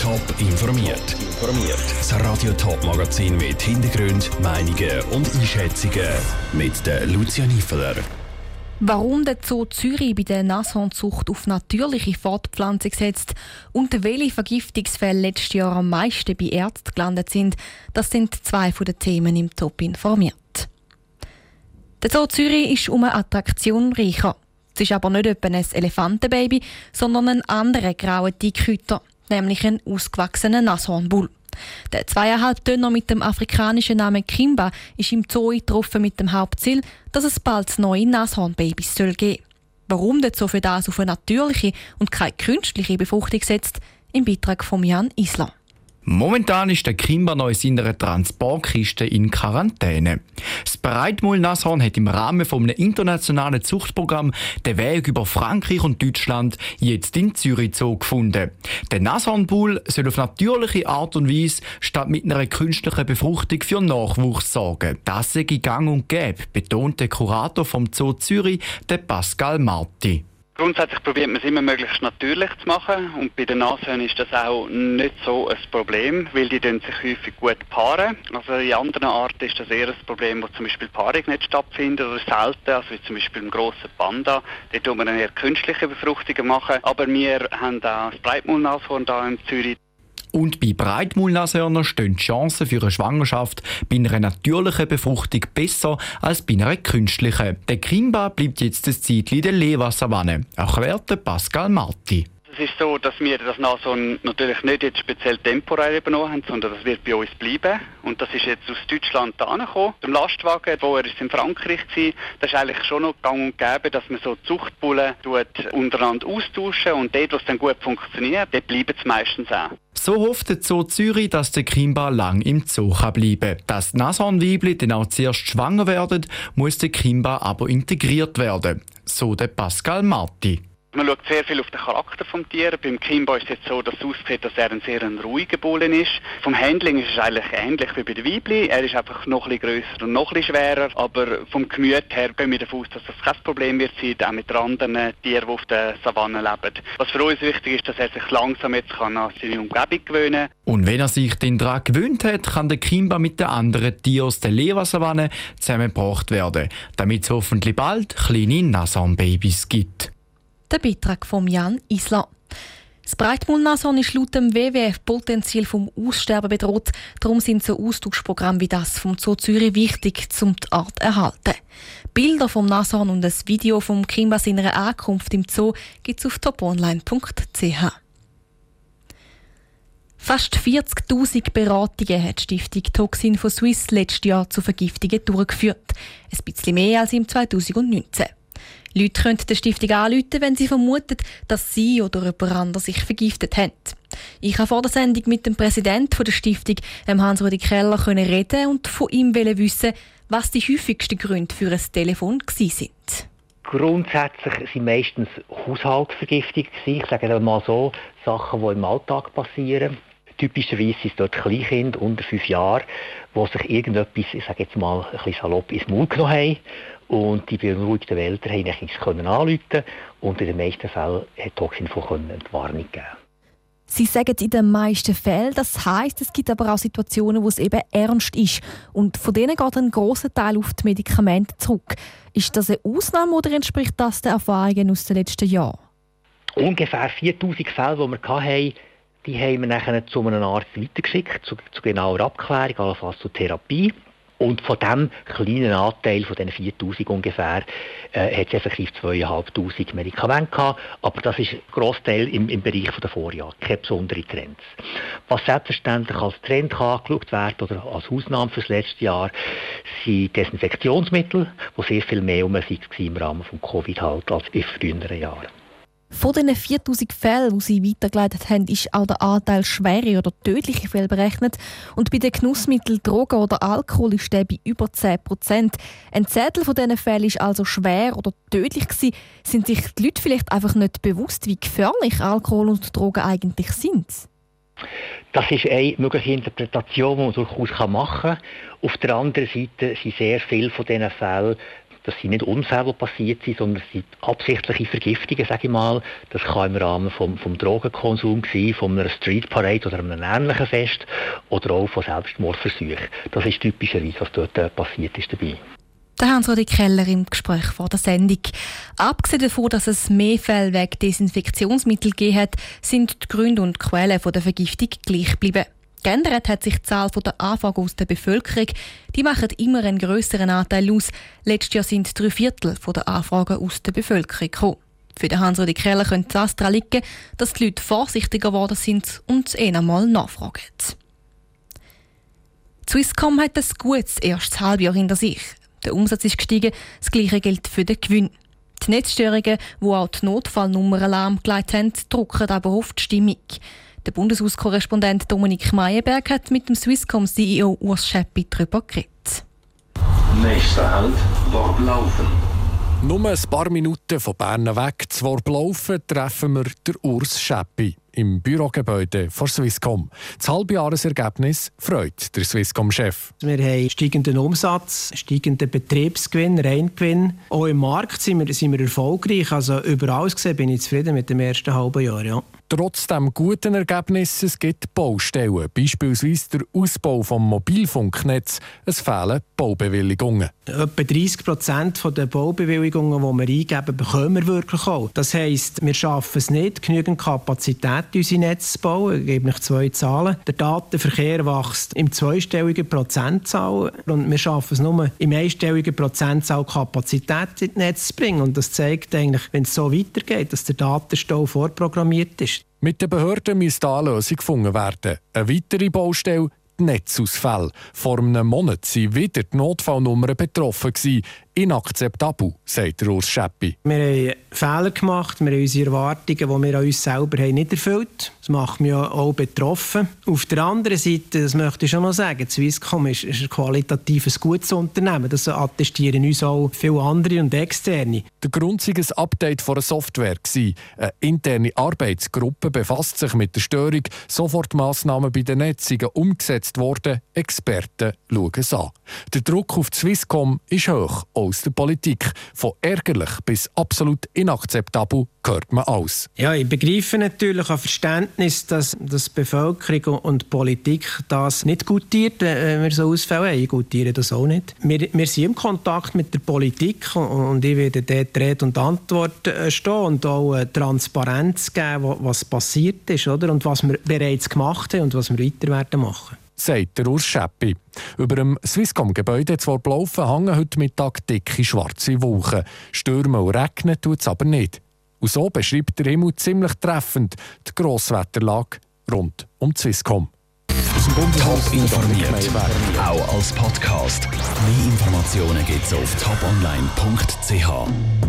Top informiert. Informiert. Das Radio Top Magazin mit Hintergrund, Meinungen und Einschätzungen mit der Lucia Niefeler. Warum der Zoo Zürich bei der Nashornzucht auf natürliche Fortpflanzung setzt und welche Vergiftungsfälle letztes Jahr am meisten bei Ärzten gelandet sind, das sind zwei von den Themen im Top informiert. Der Zoo Zürich ist um eine Attraktion reicher. Es ist aber nicht etwa ein Elefantenbaby, sondern ein anderer grauer Dickhüter, nämlich ein ausgewachsener Nashornbull. Der zweieinhalb Döner mit dem afrikanischen Namen Kimba ist im Zoo getroffen mit dem Hauptziel, dass es bald neue Nashornbabys soll geben. Warum der Zoo für das auf eine natürliche und keine künstliche Befruchtung setzt, im Beitrag von Jan Isler. Momentan ist der Kimber noch in seiner Transportkiste in Quarantäne. Das Breitmull-Nashorn hat im Rahmen von einem internationalen Zuchtprogramm den Weg über Frankreich und Deutschland jetzt in Zürich Zoo gefunden. Der Nashornbull soll auf natürliche Art und Weise statt mit einer künstlichen Befruchtung für Nachwuchs sorgen. Das sei gang und gäbe, betont der Kurator vom Zoo Zürich, der Pascal Marti. Grundsätzlich probiert man es immer möglichst natürlich zu machen und bei den Nashörnern ist das auch nicht so ein Problem, weil die sich häufig gut paaren. Also in anderen Arten ist das eher ein Problem, wo zum Beispiel Paarung nicht stattfindet oder selten, also wie zum Beispiel im grossen Panda. Dort tun wir dann eher künstliche Befruchtungen machen, aber wir haben auch das Breitmaulnashorn da in Zürich. Und bei Breitmullnashörnern stehen die Chancen für eine Schwangerschaft bei einer natürlichen Befruchtung besser als bei einer künstlichen. Der Kimba bleibt jetzt das in der Lewa-Savanne, erklärt Pascal Marti. Es ist so, dass wir das Nason natürlich nicht jetzt speziell temporär übernommen haben, sondern das wird bei uns bleiben. Und das ist jetzt aus Deutschland da gekommen. Der Lastwagen, vorher ist in Frankreich gewesen, das ist eigentlich schon noch gang und gäbe, dass man so Zuchtbullen untereinander austauschen und dort, wo es dann gut funktioniert, dort bleiben es meistens auch. So hofft der Zoo Zürich, dass der Kimba lang im Zoo bleiben kann. Dass die Nashornweibli dann auch zuerst schwanger werden, muss der Kimba aber integriert werden. So der Pascal Marti. Man schaut sehr viel auf den Charakter des Tieres. Beim Kimba ist es jetzt so, dass es aussieht, dass er ein sehr ein ruhiger Bullen ist. Vom Handling ist es eigentlich ähnlich wie bei den Weibli. Er ist einfach noch ein grösser und noch ein schwerer. Aber vom Gemüt her gehen wir davon aus, dass das kein Problem wird sein, auch mit anderen Tieren, die auf der Savanne leben. Was für uns wichtig ist, dass er sich langsam jetzt kann an seine Umgebung gewöhnen kann. Und wenn er sich den daran gewöhnt hat, kann der Kimba mit den anderen Tieren aus der Lewa-Savanne zusammengebracht werden, damit es hoffentlich bald kleine Nasan-Babys gibt. Der Beitrag von Jan Isler. Das Breitmundnashorn ist laut dem WWF potenziell vom Aussterben bedroht. Darum sind so Austauschprogramme wie das vom Zoo Zürich wichtig, um die Art zu erhalten. Bilder vom Nashorn und das Video vom Kimba seiner Ankunft im Zoo gibt es auf toponline.ch. Fast 40.000 Beratungen hat die Stiftung Toxin von Swiss letztes Jahr zu Vergiftungen durchgeführt. Ein bisschen mehr als im 2019. Leute können der Stiftung anrufen, wenn sie vermuten, dass sie oder jemand anderes sich vergiftet haben. Ich habe vor der Sendung mit dem Präsidenten der Stiftung, Hans-Rudi Keller, reden und von ihm wissen, was die häufigsten Gründe für ein Telefon sind. Grundsätzlich sind meistens Haushaltsvergiftungen. Ich sage mal so, Sachen, die im Alltag passieren. Typischerweise sind es dort Kleinkinder unter fünf Jahren, die sich irgendetwas, ich sage jetzt mal ein bisschen salopp, ins Mund genommen haben und die beunruhigten Eltern haben können anrufen und in den meisten Fällen hat Toxinfo eine Warnung geben. Sie sagen in den meisten Fällen, das heißt, es gibt aber auch Situationen, wo es eben ernst ist und von denen geht ein großer Teil auf die Medikamente zurück. Ist das eine Ausnahme oder entspricht das den Erfahrungen aus den letzten Jahren? Ungefähr 4000 Fälle, die wir hatten, die haben wir nachher zu einem Arzt weitergeschickt, zu, zu genauer Abklärung, allenfalls zur Therapie. Und von diesem kleinen Anteil, von diesen 4000 ungefähr, äh, hat es effektiv 2500 Medikamente gehabt. Aber das ist ein Großteil im, im Bereich der Vorjahre, keine besondere Trends. Was selbstverständlich als Trend angeschaut werden oder als Ausnahme für das letzte Jahr, sind Desinfektionsmittel, die sehr viel mehr um sich im Rahmen von Covid halt als in früheren Jahren. Von diesen 4000 Fällen, die sie weitergeleitet haben, ist auch der Anteil schwere oder tödliche Fälle berechnet. Und bei den Genussmitteln, Drogen oder Alkohol ist der bei über 10 Prozent. Ein Zettel von diesen Fällen ist also schwer oder tödlich gewesen. Sind sich die Leute vielleicht einfach nicht bewusst, wie gefährlich Alkohol und Drogen eigentlich sind? Das ist eine mögliche Interpretation, die man durchaus machen kann. Auf der anderen Seite sind sehr viele von diesen Fällen Das sind nicht Unfälle, passiert sind, sondern es sind absichtliche Vergiftungen, sage ich mal. Das kann im Rahmen vom, vom Drogenkonsum sein, von einer Street Parade oder einem ähnlichen Fest oder auch von Selbstmordversuchen. Das ist typischerweise, was dort äh, passiert ist dabei. Da haben die Keller im Gespräch vor der Sendung. Abgesehen davon, dass es mehr Fälle wegen Desinfektionsmittel gegeben hat, sind die Gründe und Quellen der Vergiftung gleich geblieben. Geändert hat sich die Zahl der Anfragen aus der Bevölkerung. Die machen immer einen grösseren Anteil aus. Letztes Jahr sind drei Viertel der Anfragen aus der Bevölkerung gekommen. Für den Hans-Rudi Keller könnte das daran liegen, dass die Leute vorsichtiger geworden sind und eh einmal nachfragen. Swisscom hat ein gutes erstes Halbjahr hinter sich. Der Umsatz ist gestiegen, das gleiche gilt für den Gewinn. Die Netzstörungen, die auch die Notfallnummer lahmgelegt haben, drucken aber auf die Stimmung. Der Bundeshauskorrespondent Dominik Meyerberg hat mit dem Swisscom-CEO Urs Scheppi darüber geredet. Nächster Halt, Worblaufen. Nur ein paar Minuten von Bern weg zu Worblaufen treffen wir den Urs Scheppi im Bürogebäude von Swisscom. Das Halbjahresergebnis freut der Swisscom-Chef. Wir haben steigenden Umsatz, steigenden Betriebsgewinn, Reingewinn. Auch im Markt sind wir, sind wir erfolgreich. Also überall gesehen bin ich zufrieden mit dem ersten halben Jahr. Ja. Trotz dem guten Ergebnis es gibt Baustellen, beispielsweise der Ausbau des Mobilfunknetz. Es fehlen Baubewilligungen. Etwa 30 Prozent der Baubewilligungen, die wir eingeben, bekommen wir wirklich auch. Das heisst, wir schaffen es nicht, genügend Kapazität in unsere Netze zu bauen. Ich gebe euch zwei Zahlen. Der Datenverkehr wächst im zweistelligen Prozentzahl und wir schaffen es nur im einstelligen Prozentzahl Kapazität in die Netze zu bringen. Und das zeigt eigentlich, wenn es so weitergeht, dass der Datenstau vorprogrammiert ist. Mit den Behörden müsste eine Lösung gefunden werden. Eine weitere Baustelle die Netzausfälle. Vor einem Monat waren wieder die Notfallnummern betroffen. Inakzeptabel, sagt Urs Scheppi. Wir haben Fehler gemacht, wir haben unsere Erwartungen, die wir an uns selber haben, nicht erfüllt. Das macht mich auch betroffen. Auf der anderen Seite, das möchte ich schon noch sagen, Swisscom ist, ist ein qualitatives gutes Unternehmen. Das attestieren uns auch viele andere und externe. Der Grund war ein Update einer Software. Eine interne Arbeitsgruppe befasst sich mit der Störung. Sofortmaßnahmen bei den Netzen umgesetzt worden. Experten schauen es an. Der Druck auf Swisscom ist hoch, aus der Politik. Von ärgerlich bis absolut inakzeptabel hört man aus. Ja, ich begreife natürlich ein Verständnis, dass, dass Bevölkerung und Politik das nicht gutiert, wenn wir so Ausfälle haben. Ich gutiere das auch nicht. Wir, wir sind im Kontakt mit der Politik und ich werde dort Rede und Antwort äh, stehen und auch Transparenz geben, was passiert ist oder? und was wir bereits gemacht haben und was wir weiter werden machen sagt der Urs Scheppi. Über dem Swisscom-Gebäude zwar Blaufen hängen heute Mittag dicke schwarze Wolken. Stürmen und regnen tut es aber nicht. Und so beschreibt der Himmel ziemlich treffend die Grosswetterlage rund um die Swisscom. Top informiert, auch als Podcast. Mehr Informationen gibt es auf toponline.ch.